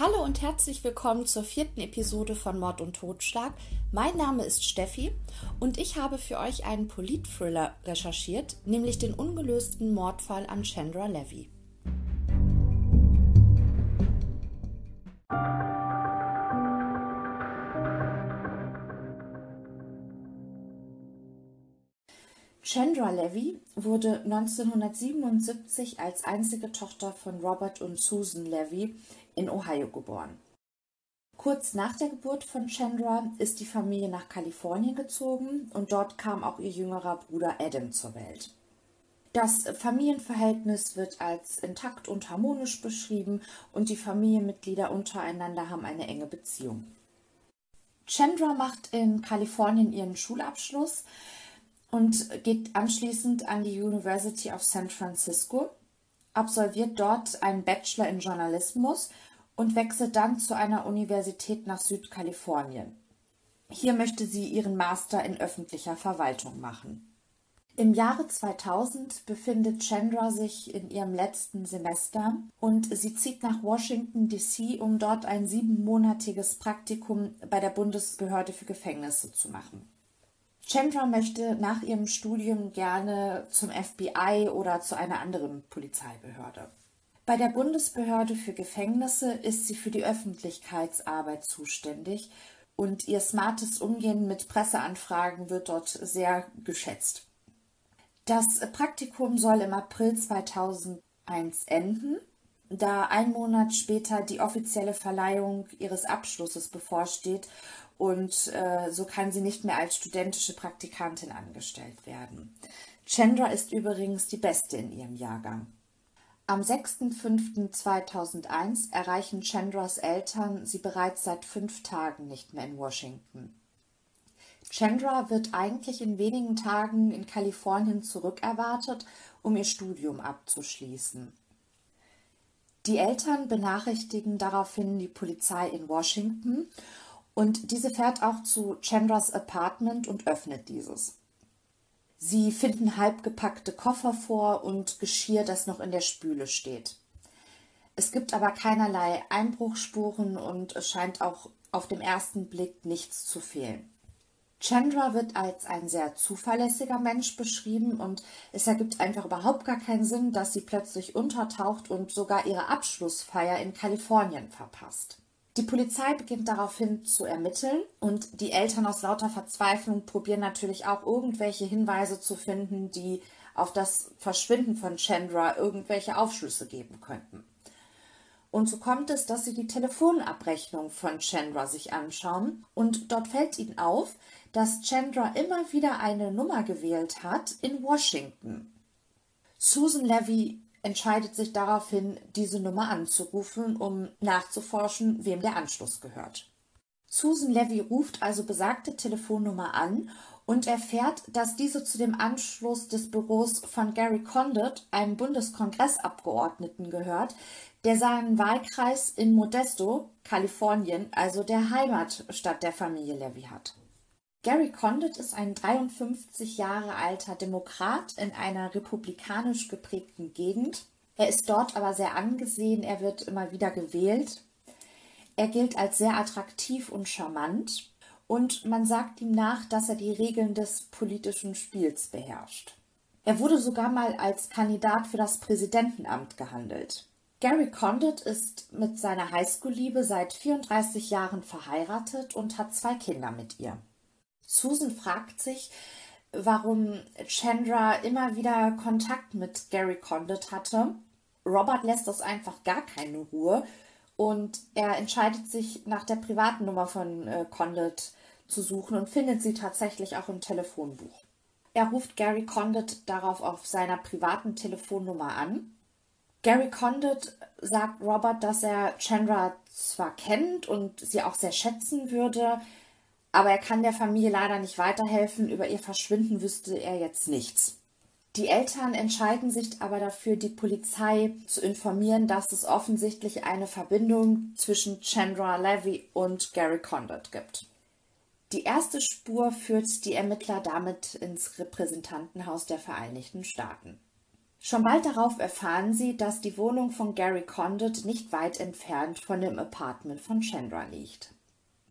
Hallo und herzlich willkommen zur vierten Episode von Mord und Totschlag. Mein Name ist Steffi und ich habe für euch einen Polit-Thriller recherchiert, nämlich den ungelösten Mordfall an Chandra Levy. Chandra Levy wurde 1977 als einzige Tochter von Robert und Susan Levy in Ohio geboren. Kurz nach der Geburt von Chandra ist die Familie nach Kalifornien gezogen und dort kam auch ihr jüngerer Bruder Adam zur Welt. Das Familienverhältnis wird als intakt und harmonisch beschrieben und die Familienmitglieder untereinander haben eine enge Beziehung. Chandra macht in Kalifornien ihren Schulabschluss, und geht anschließend an die University of San Francisco, absolviert dort einen Bachelor in Journalismus und wechselt dann zu einer Universität nach Südkalifornien. Hier möchte sie ihren Master in öffentlicher Verwaltung machen. Im Jahre 2000 befindet Chandra sich in ihrem letzten Semester und sie zieht nach Washington, D.C., um dort ein siebenmonatiges Praktikum bei der Bundesbehörde für Gefängnisse zu machen. Chandra möchte nach ihrem Studium gerne zum FBI oder zu einer anderen Polizeibehörde. Bei der Bundesbehörde für Gefängnisse ist sie für die Öffentlichkeitsarbeit zuständig und ihr smartes Umgehen mit Presseanfragen wird dort sehr geschätzt. Das Praktikum soll im April 2001 enden, da ein Monat später die offizielle Verleihung ihres Abschlusses bevorsteht und äh, so kann sie nicht mehr als studentische Praktikantin angestellt werden. Chandra ist übrigens die Beste in ihrem Jahrgang. Am 6.5.2001 erreichen Chandras Eltern sie bereits seit fünf Tagen nicht mehr in Washington. Chandra wird eigentlich in wenigen Tagen in Kalifornien zurückerwartet, um ihr Studium abzuschließen. Die Eltern benachrichtigen daraufhin die Polizei in Washington und diese fährt auch zu Chandras Apartment und öffnet dieses. Sie finden halbgepackte Koffer vor und Geschirr, das noch in der Spüle steht. Es gibt aber keinerlei Einbruchspuren und es scheint auch auf dem ersten Blick nichts zu fehlen. Chandra wird als ein sehr zuverlässiger Mensch beschrieben und es ergibt einfach überhaupt gar keinen Sinn, dass sie plötzlich untertaucht und sogar ihre Abschlussfeier in Kalifornien verpasst. Die Polizei beginnt daraufhin zu ermitteln und die Eltern aus lauter Verzweiflung probieren natürlich auch irgendwelche Hinweise zu finden, die auf das Verschwinden von Chandra irgendwelche Aufschlüsse geben könnten. Und so kommt es, dass sie die Telefonabrechnung von Chandra sich anschauen und dort fällt ihnen auf, dass Chandra immer wieder eine Nummer gewählt hat in Washington. Susan Levy entscheidet sich daraufhin, diese Nummer anzurufen, um nachzuforschen, wem der Anschluss gehört. Susan Levy ruft also besagte Telefonnummer an und erfährt, dass diese zu dem Anschluss des Büros von Gary Condit, einem Bundeskongressabgeordneten, gehört, der seinen Wahlkreis in Modesto, Kalifornien, also der Heimatstadt der Familie Levy hat. Gary Condit ist ein 53 Jahre alter Demokrat in einer republikanisch geprägten Gegend. Er ist dort aber sehr angesehen, er wird immer wieder gewählt. Er gilt als sehr attraktiv und charmant und man sagt ihm nach, dass er die Regeln des politischen Spiels beherrscht. Er wurde sogar mal als Kandidat für das Präsidentenamt gehandelt. Gary Condit ist mit seiner Highschool-Liebe seit 34 Jahren verheiratet und hat zwei Kinder mit ihr. Susan fragt sich, warum Chandra immer wieder Kontakt mit Gary Condit hatte. Robert lässt das einfach gar keine Ruhe und er entscheidet sich nach der privaten Nummer von äh, Condit zu suchen und findet sie tatsächlich auch im Telefonbuch. Er ruft Gary Condit darauf auf seiner privaten Telefonnummer an. Gary Condit sagt Robert, dass er Chandra zwar kennt und sie auch sehr schätzen würde, aber er kann der Familie leider nicht weiterhelfen. Über ihr Verschwinden wüsste er jetzt nichts. Die Eltern entscheiden sich aber dafür, die Polizei zu informieren, dass es offensichtlich eine Verbindung zwischen Chandra Levy und Gary Condit gibt. Die erste Spur führt die Ermittler damit ins Repräsentantenhaus der Vereinigten Staaten. Schon bald darauf erfahren sie, dass die Wohnung von Gary Condit nicht weit entfernt von dem Apartment von Chandra liegt.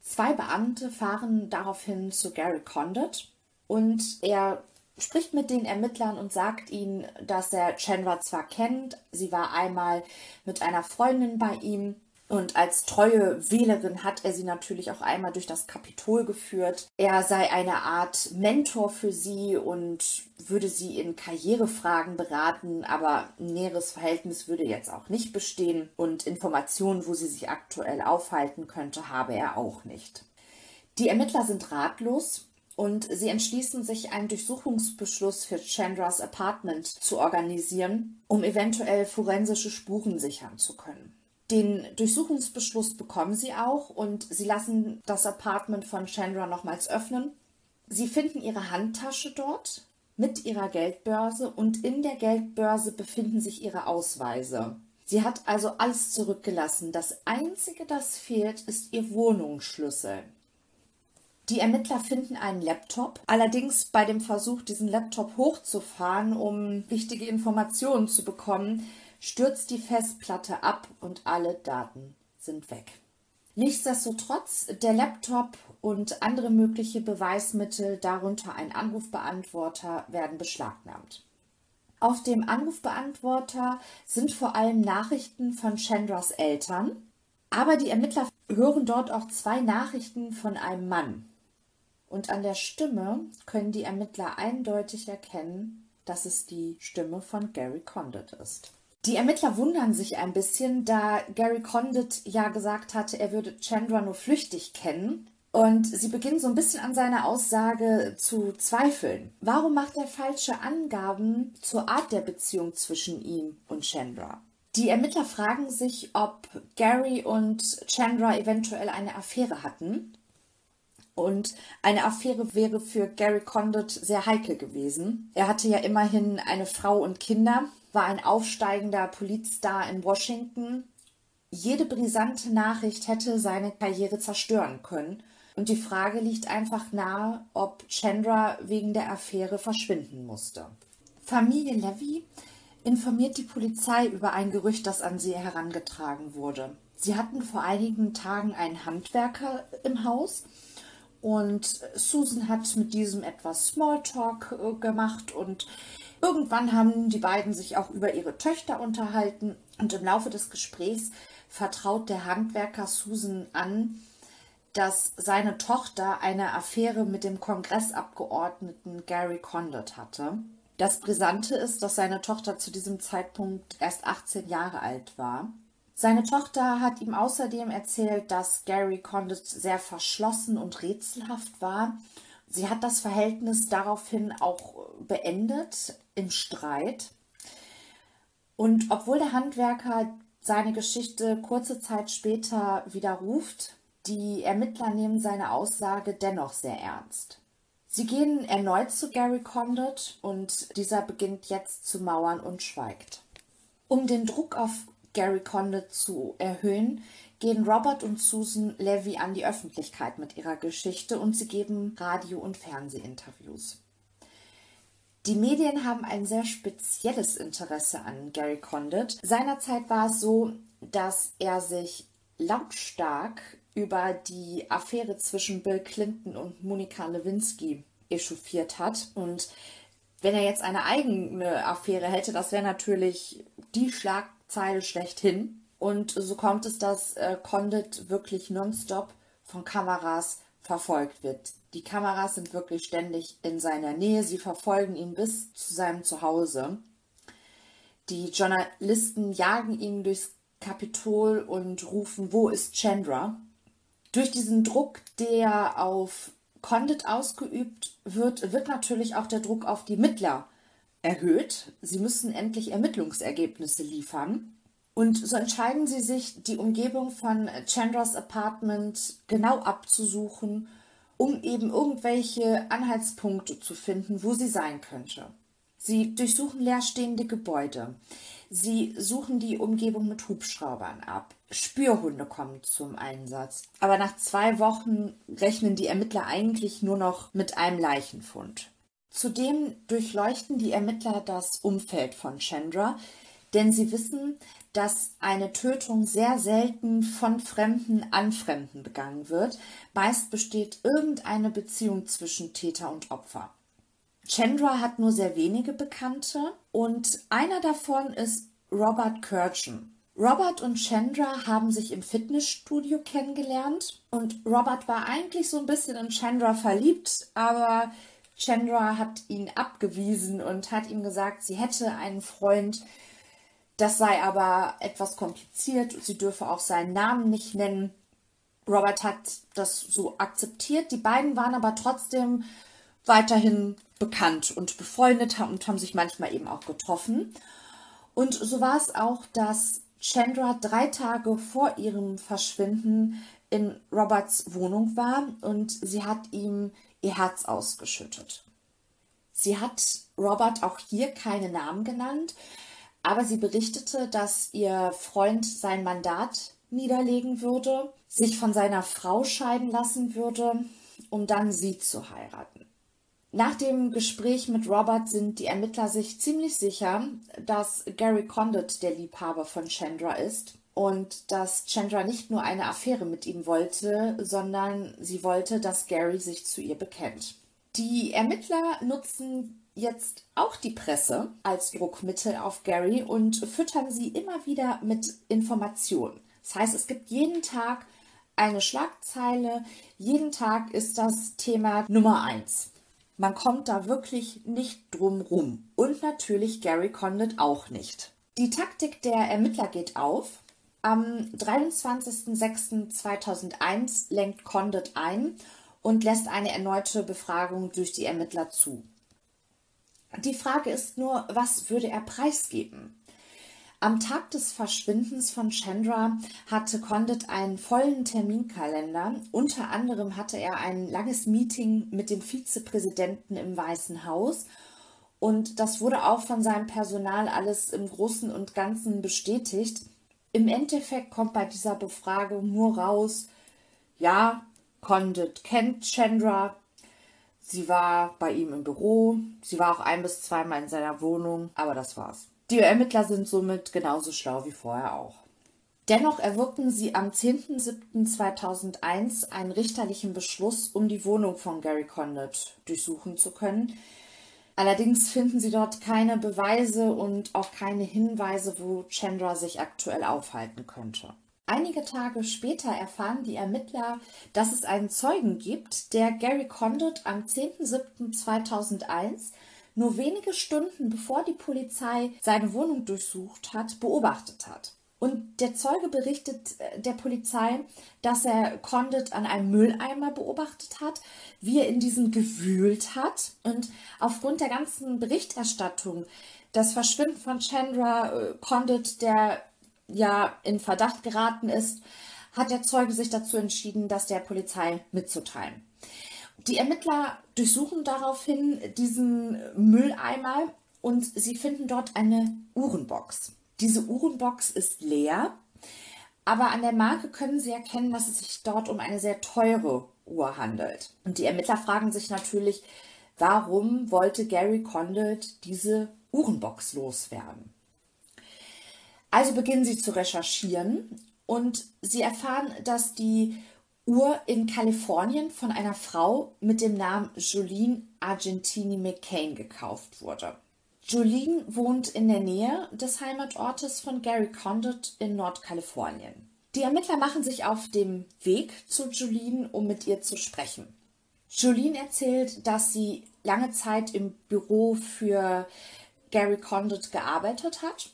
Zwei Beamte fahren daraufhin zu Gary Condit und er spricht mit den Ermittlern und sagt ihnen, dass er Chandra zwar kennt, sie war einmal mit einer Freundin bei ihm und als treue Wählerin hat er sie natürlich auch einmal durch das Kapitol geführt. Er sei eine Art Mentor für sie und würde sie in Karrierefragen beraten, aber ein näheres Verhältnis würde jetzt auch nicht bestehen und Informationen, wo sie sich aktuell aufhalten könnte, habe er auch nicht. Die Ermittler sind ratlos und sie entschließen sich, einen Durchsuchungsbeschluss für Chandras Apartment zu organisieren, um eventuell forensische Spuren sichern zu können. Den Durchsuchungsbeschluss bekommen sie auch und sie lassen das Apartment von Chandra nochmals öffnen. Sie finden ihre Handtasche dort mit ihrer Geldbörse und in der Geldbörse befinden sich ihre Ausweise. Sie hat also alles zurückgelassen. Das Einzige, das fehlt, ist ihr Wohnungsschlüssel. Die Ermittler finden einen Laptop. Allerdings bei dem Versuch, diesen Laptop hochzufahren, um wichtige Informationen zu bekommen, stürzt die Festplatte ab und alle Daten sind weg. Nichtsdestotrotz, der Laptop und andere mögliche Beweismittel, darunter ein Anrufbeantworter, werden beschlagnahmt. Auf dem Anrufbeantworter sind vor allem Nachrichten von Chandras Eltern, aber die Ermittler hören dort auch zwei Nachrichten von einem Mann. Und an der Stimme können die Ermittler eindeutig erkennen, dass es die Stimme von Gary Condit ist. Die Ermittler wundern sich ein bisschen, da Gary Condit ja gesagt hatte, er würde Chandra nur flüchtig kennen. Und sie beginnen so ein bisschen an seiner Aussage zu zweifeln. Warum macht er falsche Angaben zur Art der Beziehung zwischen ihm und Chandra? Die Ermittler fragen sich, ob Gary und Chandra eventuell eine Affäre hatten. Und eine Affäre wäre für Gary Condit sehr heikel gewesen. Er hatte ja immerhin eine Frau und Kinder war ein aufsteigender Politstar in Washington. Jede brisante Nachricht hätte seine Karriere zerstören können. Und die Frage liegt einfach nahe, ob Chandra wegen der Affäre verschwinden musste. Familie Levy informiert die Polizei über ein Gerücht, das an sie herangetragen wurde. Sie hatten vor einigen Tagen einen Handwerker im Haus und Susan hat mit diesem etwas Smalltalk äh, gemacht und Irgendwann haben die beiden sich auch über ihre Töchter unterhalten und im Laufe des Gesprächs vertraut der Handwerker Susan an, dass seine Tochter eine Affäre mit dem Kongressabgeordneten Gary Condit hatte. Das Brisante ist, dass seine Tochter zu diesem Zeitpunkt erst 18 Jahre alt war. Seine Tochter hat ihm außerdem erzählt, dass Gary Condit sehr verschlossen und rätselhaft war. Sie hat das Verhältnis daraufhin auch beendet im Streit. Und obwohl der Handwerker seine Geschichte kurze Zeit später widerruft, die Ermittler nehmen seine Aussage dennoch sehr ernst. Sie gehen erneut zu Gary Condit und dieser beginnt jetzt zu mauern und schweigt. Um den Druck auf Gary Condit zu erhöhen, gehen Robert und Susan Levy an die Öffentlichkeit mit ihrer Geschichte und sie geben Radio- und Fernsehinterviews. Die Medien haben ein sehr spezielles Interesse an Gary Condit. Seinerzeit war es so, dass er sich lautstark über die Affäre zwischen Bill Clinton und Monika Lewinsky echauffiert hat. Und wenn er jetzt eine eigene Affäre hätte, das wäre natürlich die Schlagzeile schlechthin. Und so kommt es, dass äh, Condit wirklich nonstop von Kameras verfolgt wird. Die Kameras sind wirklich ständig in seiner Nähe. Sie verfolgen ihn bis zu seinem Zuhause. Die Journalisten jagen ihn durchs Kapitol und rufen, wo ist Chandra? Durch diesen Druck, der auf Condit ausgeübt wird, wird natürlich auch der Druck auf die Mittler erhöht. Sie müssen endlich Ermittlungsergebnisse liefern. Und so entscheiden sie sich, die Umgebung von Chandras Apartment genau abzusuchen, um eben irgendwelche Anhaltspunkte zu finden, wo sie sein könnte. Sie durchsuchen leerstehende Gebäude. Sie suchen die Umgebung mit Hubschraubern ab. Spürhunde kommen zum Einsatz. Aber nach zwei Wochen rechnen die Ermittler eigentlich nur noch mit einem Leichenfund. Zudem durchleuchten die Ermittler das Umfeld von Chandra, denn sie wissen, dass eine Tötung sehr selten von Fremden an Fremden begangen wird. Meist besteht irgendeine Beziehung zwischen Täter und Opfer. Chandra hat nur sehr wenige Bekannte und einer davon ist Robert Kirchen. Robert und Chandra haben sich im Fitnessstudio kennengelernt und Robert war eigentlich so ein bisschen in Chandra verliebt, aber Chandra hat ihn abgewiesen und hat ihm gesagt, sie hätte einen Freund, das sei aber etwas kompliziert, sie dürfe auch seinen Namen nicht nennen. Robert hat das so akzeptiert, die beiden waren aber trotzdem weiterhin bekannt und befreundet und haben sich manchmal eben auch getroffen. Und so war es auch, dass Chandra drei Tage vor ihrem Verschwinden in Roberts Wohnung war und sie hat ihm ihr Herz ausgeschüttet. Sie hat Robert auch hier keine Namen genannt, aber sie berichtete, dass ihr Freund sein Mandat niederlegen würde, sich von seiner Frau scheiden lassen würde, um dann sie zu heiraten. Nach dem Gespräch mit Robert sind die Ermittler sich ziemlich sicher, dass Gary Condit der Liebhaber von Chandra ist und dass Chandra nicht nur eine Affäre mit ihm wollte, sondern sie wollte, dass Gary sich zu ihr bekennt. Die Ermittler nutzen jetzt auch die Presse als Druckmittel auf Gary und füttern sie immer wieder mit Informationen. Das heißt, es gibt jeden Tag eine Schlagzeile, jeden Tag ist das Thema Nummer eins. Man kommt da wirklich nicht drum rum. Und natürlich Gary Condit auch nicht. Die Taktik der Ermittler geht auf. Am 23.06.2001 lenkt Condit ein und lässt eine erneute Befragung durch die Ermittler zu. Die Frage ist nur, was würde er preisgeben? Am Tag des Verschwindens von Chandra hatte Condit einen vollen Terminkalender. Unter anderem hatte er ein langes Meeting mit dem Vizepräsidenten im Weißen Haus und das wurde auch von seinem Personal alles im Großen und Ganzen bestätigt. Im Endeffekt kommt bei dieser Befragung nur raus, ja, Condit kennt Chandra, sie war bei ihm im Büro, sie war auch ein bis zweimal in seiner Wohnung, aber das war's. Die Ermittler sind somit genauso schlau wie vorher auch. Dennoch erwirkten sie am 10.07.2001 einen richterlichen Beschluss, um die Wohnung von Gary Condit durchsuchen zu können. Allerdings finden sie dort keine Beweise und auch keine Hinweise, wo Chandra sich aktuell aufhalten könnte. Einige Tage später erfahren die Ermittler, dass es einen Zeugen gibt, der Gary Condit am 10.07.2001 nur wenige Stunden bevor die Polizei seine Wohnung durchsucht hat, beobachtet hat. Und der Zeuge berichtet äh, der Polizei, dass er Condit an einem Mülleimer beobachtet hat, wie er in diesem gewühlt hat. Und aufgrund der ganzen Berichterstattung, das Verschwinden von Chandra äh, Condit, der ja in Verdacht geraten ist, hat der Zeuge sich dazu entschieden, das der Polizei mitzuteilen. Die Ermittler durchsuchen daraufhin diesen Mülleimer und sie finden dort eine Uhrenbox. Diese Uhrenbox ist leer, aber an der Marke können sie erkennen, dass es sich dort um eine sehr teure Uhr handelt. Und die Ermittler fragen sich natürlich, warum wollte Gary Condit diese Uhrenbox loswerden? Also beginnen sie zu recherchieren und sie erfahren, dass die Uhr in Kalifornien von einer Frau mit dem Namen Jolene Argentini McCain gekauft wurde. Jolene wohnt in der Nähe des Heimatortes von Gary Condit in Nordkalifornien. Die Ermittler machen sich auf dem Weg zu Jolene, um mit ihr zu sprechen. Jolene erzählt, dass sie lange Zeit im Büro für Gary Condit gearbeitet hat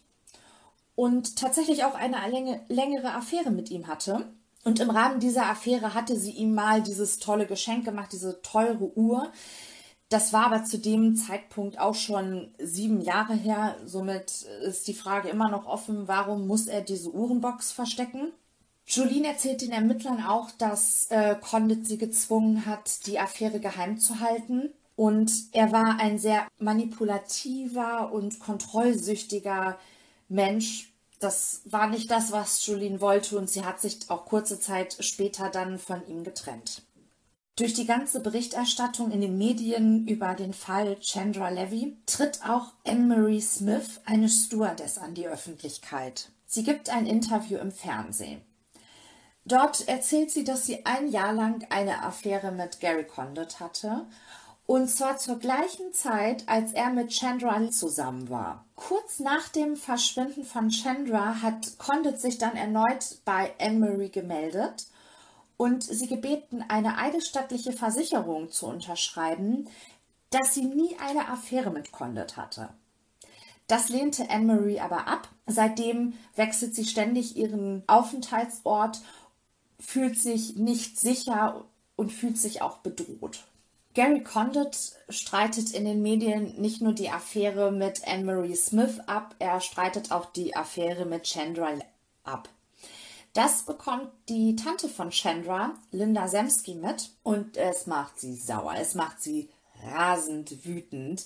und tatsächlich auch eine längere Affäre mit ihm hatte und im Rahmen dieser Affäre hatte sie ihm mal dieses tolle Geschenk gemacht, diese teure Uhr. Das war aber zu dem Zeitpunkt auch schon sieben Jahre her. Somit ist die Frage immer noch offen, warum muss er diese Uhrenbox verstecken? Jolene erzählt den Ermittlern auch, dass äh, Condit sie gezwungen hat, die Affäre geheim zu halten. Und er war ein sehr manipulativer und kontrollsüchtiger Mensch, das war nicht das, was Julien wollte und sie hat sich auch kurze Zeit später dann von ihm getrennt. Durch die ganze Berichterstattung in den Medien über den Fall Chandra Levy tritt auch Anne-Marie Smith, eine Stewardess, an die Öffentlichkeit. Sie gibt ein Interview im Fernsehen. Dort erzählt sie, dass sie ein Jahr lang eine Affäre mit Gary Condit hatte und zwar zur gleichen Zeit, als er mit Chandra zusammen war. Kurz nach dem Verschwinden von Chandra hat Condit sich dann erneut bei Anne-Marie gemeldet und sie gebeten, eine eidesstattliche Versicherung zu unterschreiben, dass sie nie eine Affäre mit Condit hatte. Das lehnte Anne-Marie aber ab. Seitdem wechselt sie ständig ihren Aufenthaltsort, fühlt sich nicht sicher und fühlt sich auch bedroht. Gary Condit streitet in den Medien nicht nur die Affäre mit Anne-Marie Smith ab, er streitet auch die Affäre mit Chandra ab. Das bekommt die Tante von Chandra, Linda Semsky, mit und es macht sie sauer, es macht sie rasend wütend.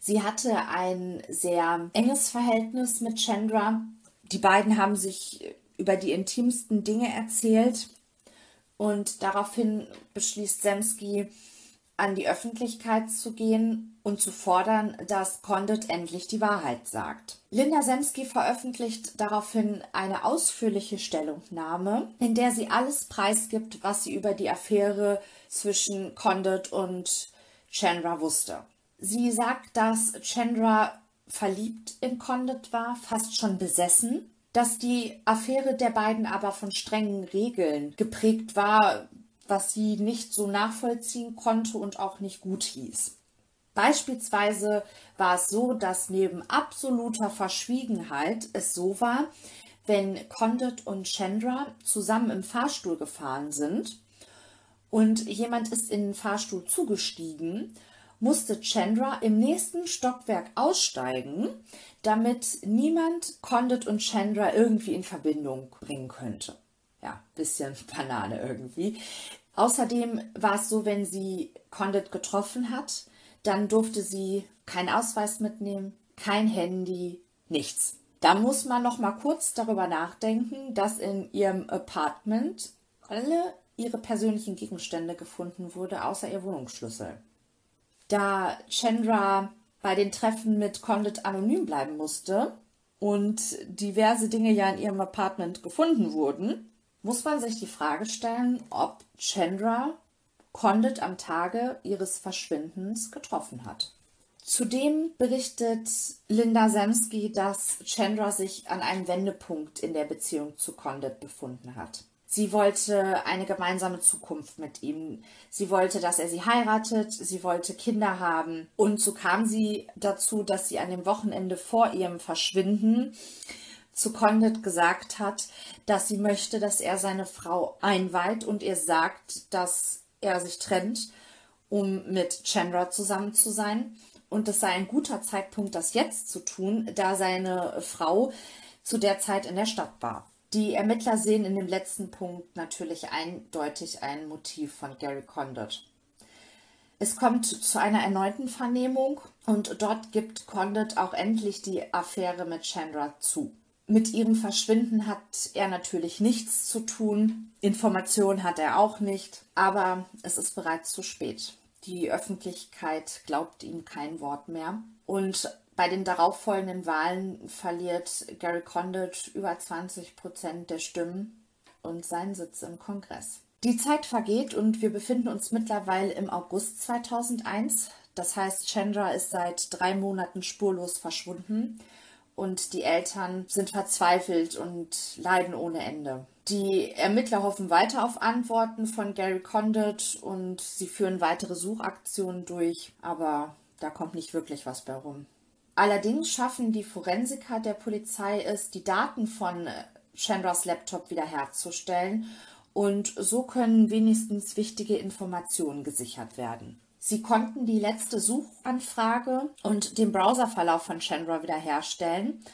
Sie hatte ein sehr enges Verhältnis mit Chandra. Die beiden haben sich über die intimsten Dinge erzählt und daraufhin beschließt Semsky, an die Öffentlichkeit zu gehen und zu fordern, dass Condit endlich die Wahrheit sagt. Linda Semsky veröffentlicht daraufhin eine ausführliche Stellungnahme, in der sie alles preisgibt, was sie über die Affäre zwischen Condit und Chandra wusste. Sie sagt, dass Chandra verliebt in Condit war, fast schon besessen, dass die Affäre der beiden aber von strengen Regeln geprägt war, was sie nicht so nachvollziehen konnte und auch nicht gut hieß. Beispielsweise war es so, dass neben absoluter Verschwiegenheit es so war, wenn Condit und Chandra zusammen im Fahrstuhl gefahren sind und jemand ist in den Fahrstuhl zugestiegen, musste Chandra im nächsten Stockwerk aussteigen, damit niemand Condit und Chandra irgendwie in Verbindung bringen könnte ja, bisschen Banane irgendwie. Außerdem war es so, wenn sie Condit getroffen hat, dann durfte sie keinen Ausweis mitnehmen, kein Handy, nichts. Da muss man noch mal kurz darüber nachdenken, dass in ihrem Apartment alle ihre persönlichen Gegenstände gefunden wurde, außer ihr Wohnungsschlüssel. Da Chandra bei den Treffen mit Condit anonym bleiben musste und diverse Dinge ja in ihrem Apartment gefunden wurden, muss man sich die Frage stellen, ob Chandra Condit am Tage ihres Verschwindens getroffen hat. Zudem berichtet Linda Semsky, dass Chandra sich an einem Wendepunkt in der Beziehung zu Condit befunden hat. Sie wollte eine gemeinsame Zukunft mit ihm. Sie wollte, dass er sie heiratet. Sie wollte Kinder haben. Und so kam sie dazu, dass sie an dem Wochenende vor ihrem Verschwinden zu Condit gesagt hat, dass sie möchte, dass er seine Frau einweiht und ihr sagt, dass er sich trennt, um mit Chandra zusammen zu sein. Und es sei ein guter Zeitpunkt, das jetzt zu tun, da seine Frau zu der Zeit in der Stadt war. Die Ermittler sehen in dem letzten Punkt natürlich eindeutig ein Motiv von Gary Condit. Es kommt zu einer erneuten Vernehmung und dort gibt Condit auch endlich die Affäre mit Chandra zu. Mit ihrem Verschwinden hat er natürlich nichts zu tun. Informationen hat er auch nicht, aber es ist bereits zu spät. Die Öffentlichkeit glaubt ihm kein Wort mehr. Und bei den darauffolgenden Wahlen verliert Gary Condit über 20 Prozent der Stimmen und seinen Sitz im Kongress. Die Zeit vergeht und wir befinden uns mittlerweile im August 2001. Das heißt, Chandra ist seit drei Monaten spurlos verschwunden und die Eltern sind verzweifelt und leiden ohne Ende. Die Ermittler hoffen weiter auf Antworten von Gary Condit und sie führen weitere Suchaktionen durch, aber da kommt nicht wirklich was bei rum. Allerdings schaffen die Forensiker der Polizei es, die Daten von Chandras Laptop wiederherzustellen und so können wenigstens wichtige Informationen gesichert werden. Sie konnten die letzte Suchanfrage und den Browserverlauf von Chandra wiederherstellen.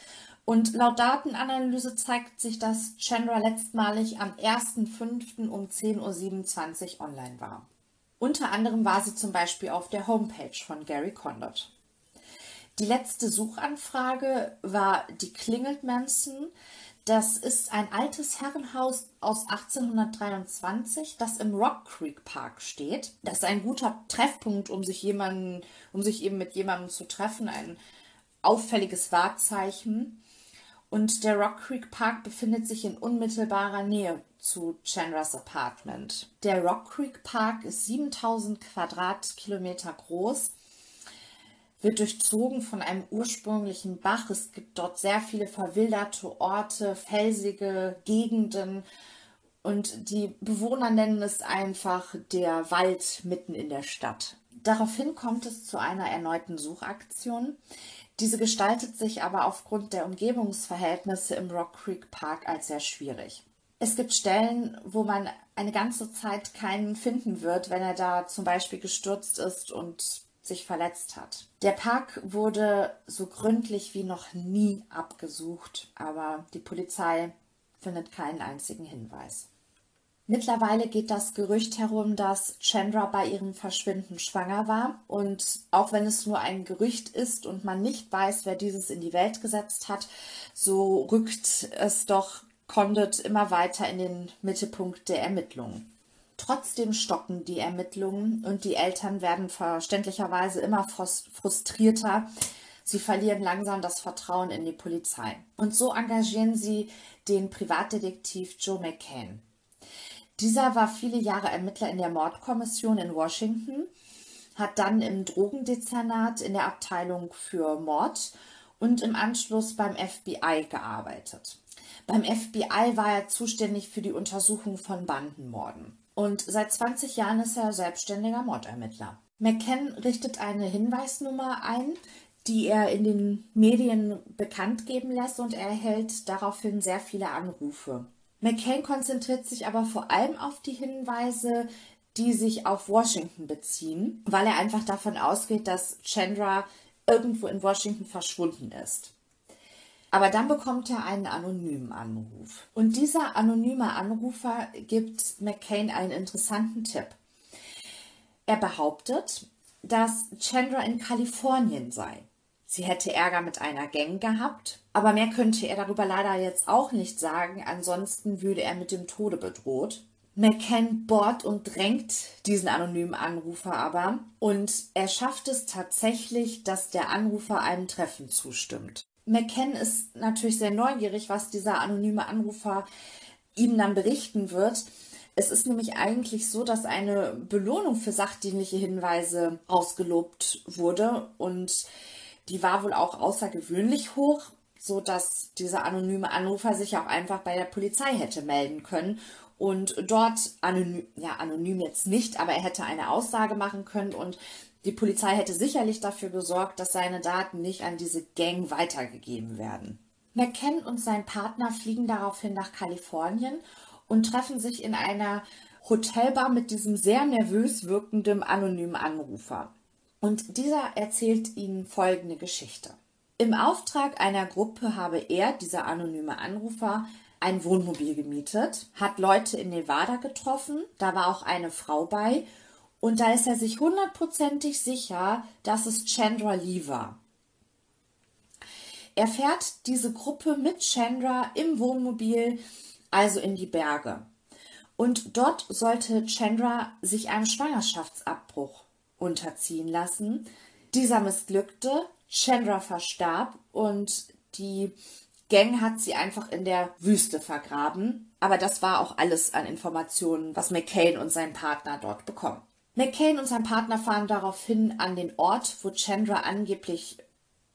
Und laut Datenanalyse zeigt sich, dass Chandra letztmalig am 1.5. um 10.27 Uhr online war. Unter anderem war sie zum Beispiel auf der Homepage von Gary Condot. Die letzte Suchanfrage war die Klingelt Manson. Das ist ein altes Herrenhaus aus 1823, das im Rock Creek Park steht. Das ist ein guter Treffpunkt, um sich jemanden, um sich eben mit jemandem zu treffen, ein auffälliges Wahrzeichen. Und der Rock Creek Park befindet sich in unmittelbarer Nähe zu Chandras Apartment. Der Rock Creek Park ist 7000 Quadratkilometer groß wird durchzogen von einem ursprünglichen Bach. Es gibt dort sehr viele verwilderte Orte, felsige Gegenden und die Bewohner nennen es einfach der Wald mitten in der Stadt. Daraufhin kommt es zu einer erneuten Suchaktion. Diese gestaltet sich aber aufgrund der Umgebungsverhältnisse im Rock Creek Park als sehr schwierig. Es gibt Stellen, wo man eine ganze Zeit keinen finden wird, wenn er da zum Beispiel gestürzt ist und sich verletzt hat. Der Park wurde so gründlich wie noch nie abgesucht, aber die Polizei findet keinen einzigen Hinweis. Mittlerweile geht das Gerücht herum, dass Chandra bei ihrem Verschwinden schwanger war. Und auch wenn es nur ein Gerücht ist und man nicht weiß, wer dieses in die Welt gesetzt hat, so rückt es doch Condit immer weiter in den Mittelpunkt der Ermittlungen. Trotzdem stocken die Ermittlungen und die Eltern werden verständlicherweise immer frustrierter. Sie verlieren langsam das Vertrauen in die Polizei. Und so engagieren sie den Privatdetektiv Joe McCain. Dieser war viele Jahre Ermittler in der Mordkommission in Washington, hat dann im Drogendezernat in der Abteilung für Mord und im Anschluss beim FBI gearbeitet. Beim FBI war er zuständig für die Untersuchung von Bandenmorden und seit 20 Jahren ist er selbstständiger Mordermittler. McCann richtet eine Hinweisnummer ein, die er in den Medien bekannt geben lässt und er erhält daraufhin sehr viele Anrufe. McCain konzentriert sich aber vor allem auf die Hinweise, die sich auf Washington beziehen, weil er einfach davon ausgeht, dass Chandra irgendwo in Washington verschwunden ist. Aber dann bekommt er einen anonymen Anruf. Und dieser anonyme Anrufer gibt McCain einen interessanten Tipp. Er behauptet, dass Chandra in Kalifornien sei. Sie hätte Ärger mit einer Gang gehabt, aber mehr könnte er darüber leider jetzt auch nicht sagen, ansonsten würde er mit dem Tode bedroht. McCann bohrt und drängt diesen anonymen Anrufer aber und er schafft es tatsächlich, dass der Anrufer einem Treffen zustimmt. McCann ist natürlich sehr neugierig, was dieser anonyme Anrufer ihm dann berichten wird. Es ist nämlich eigentlich so, dass eine Belohnung für sachdienliche Hinweise ausgelobt wurde und die war wohl auch außergewöhnlich hoch, so dass dieser anonyme Anrufer sich auch einfach bei der Polizei hätte melden können und dort anonym, ja anonym jetzt nicht, aber er hätte eine Aussage machen können und die Polizei hätte sicherlich dafür gesorgt, dass seine Daten nicht an diese Gang weitergegeben werden. McKen und sein Partner fliegen daraufhin nach Kalifornien und treffen sich in einer Hotelbar mit diesem sehr nervös wirkenden anonymen Anrufer. Und dieser erzählt ihnen folgende Geschichte. Im Auftrag einer Gruppe habe er, dieser anonyme Anrufer, ein Wohnmobil gemietet, hat Leute in Nevada getroffen, da war auch eine Frau bei und da ist er sich hundertprozentig sicher, dass es Chandra Lee war. Er fährt diese Gruppe mit Chandra im Wohnmobil, also in die Berge. Und dort sollte Chandra sich einem Schwangerschaftsabbruch unterziehen lassen. Dieser missglückte, Chandra verstarb und die Gang hat sie einfach in der Wüste vergraben. Aber das war auch alles an Informationen, was McCain und sein Partner dort bekommen. McCain und sein Partner fahren daraufhin an den Ort, wo Chandra angeblich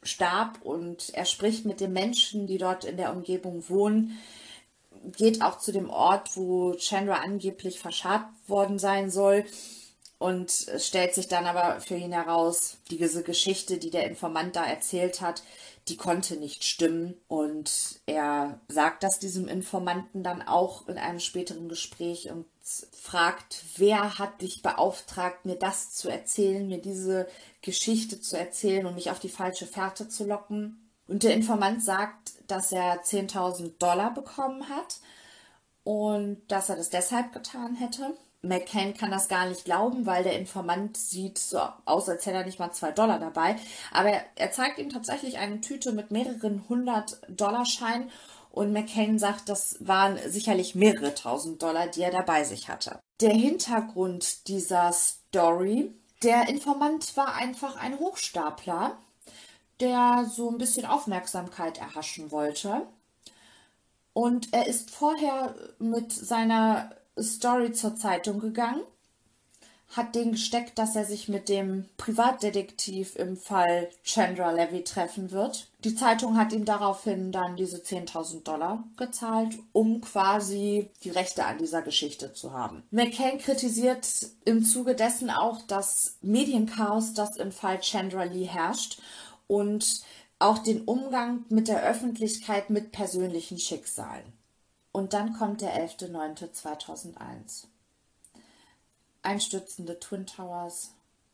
starb und er spricht mit den Menschen, die dort in der Umgebung wohnen, geht auch zu dem Ort, wo Chandra angeblich verscharrt worden sein soll und es stellt sich dann aber für ihn heraus, diese Geschichte, die der Informant da erzählt hat, die konnte nicht stimmen und er sagt das diesem Informanten dann auch in einem späteren Gespräch und fragt, wer hat dich beauftragt, mir das zu erzählen, mir diese Geschichte zu erzählen und mich auf die falsche Fährte zu locken. Und der Informant sagt, dass er 10.000 Dollar bekommen hat und dass er das deshalb getan hätte. McCain kann das gar nicht glauben, weil der Informant sieht so aus, als hätte er nicht mal zwei Dollar dabei. Aber er, er zeigt ihm tatsächlich eine Tüte mit mehreren hundert Dollarscheinen Und McCain sagt, das waren sicherlich mehrere tausend Dollar, die er dabei sich hatte. Der Hintergrund dieser Story, der Informant war einfach ein Hochstapler, der so ein bisschen Aufmerksamkeit erhaschen wollte. Und er ist vorher mit seiner Story zur Zeitung gegangen hat den gesteckt, dass er sich mit dem Privatdetektiv im Fall Chandra Levy treffen wird. Die Zeitung hat ihm daraufhin dann diese 10.000 Dollar gezahlt, um quasi die Rechte an dieser Geschichte zu haben. McCain kritisiert im Zuge dessen auch das Medienchaos, das im Fall Chandra Lee herrscht und auch den Umgang mit der Öffentlichkeit mit persönlichen Schicksalen. Und dann kommt der 11.09.2001 einstürzende Twin Towers,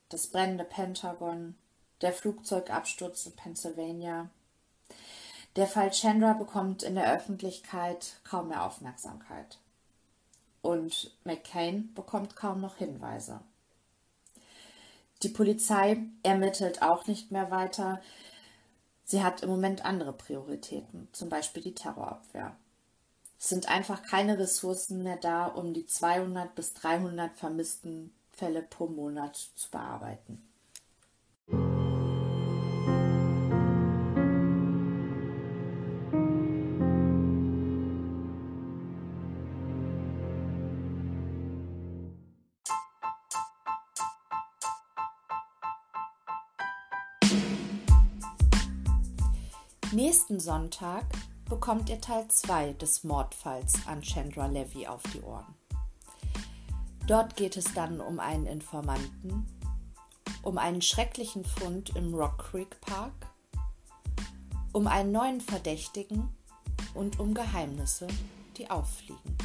das brennende Pentagon, der Flugzeugabsturz in Pennsylvania. Der Fall Chandra bekommt in der Öffentlichkeit kaum mehr Aufmerksamkeit. Und McCain bekommt kaum noch Hinweise. Die Polizei ermittelt auch nicht mehr weiter. Sie hat im Moment andere Prioritäten, zum Beispiel die Terrorabwehr. Sind einfach keine Ressourcen mehr da, um die 200 bis 300 vermissten Fälle pro Monat zu bearbeiten. Nächsten Sonntag bekommt ihr Teil 2 des Mordfalls an Chandra Levy auf die Ohren. Dort geht es dann um einen Informanten, um einen schrecklichen Fund im Rock Creek Park, um einen neuen Verdächtigen und um Geheimnisse, die auffliegen.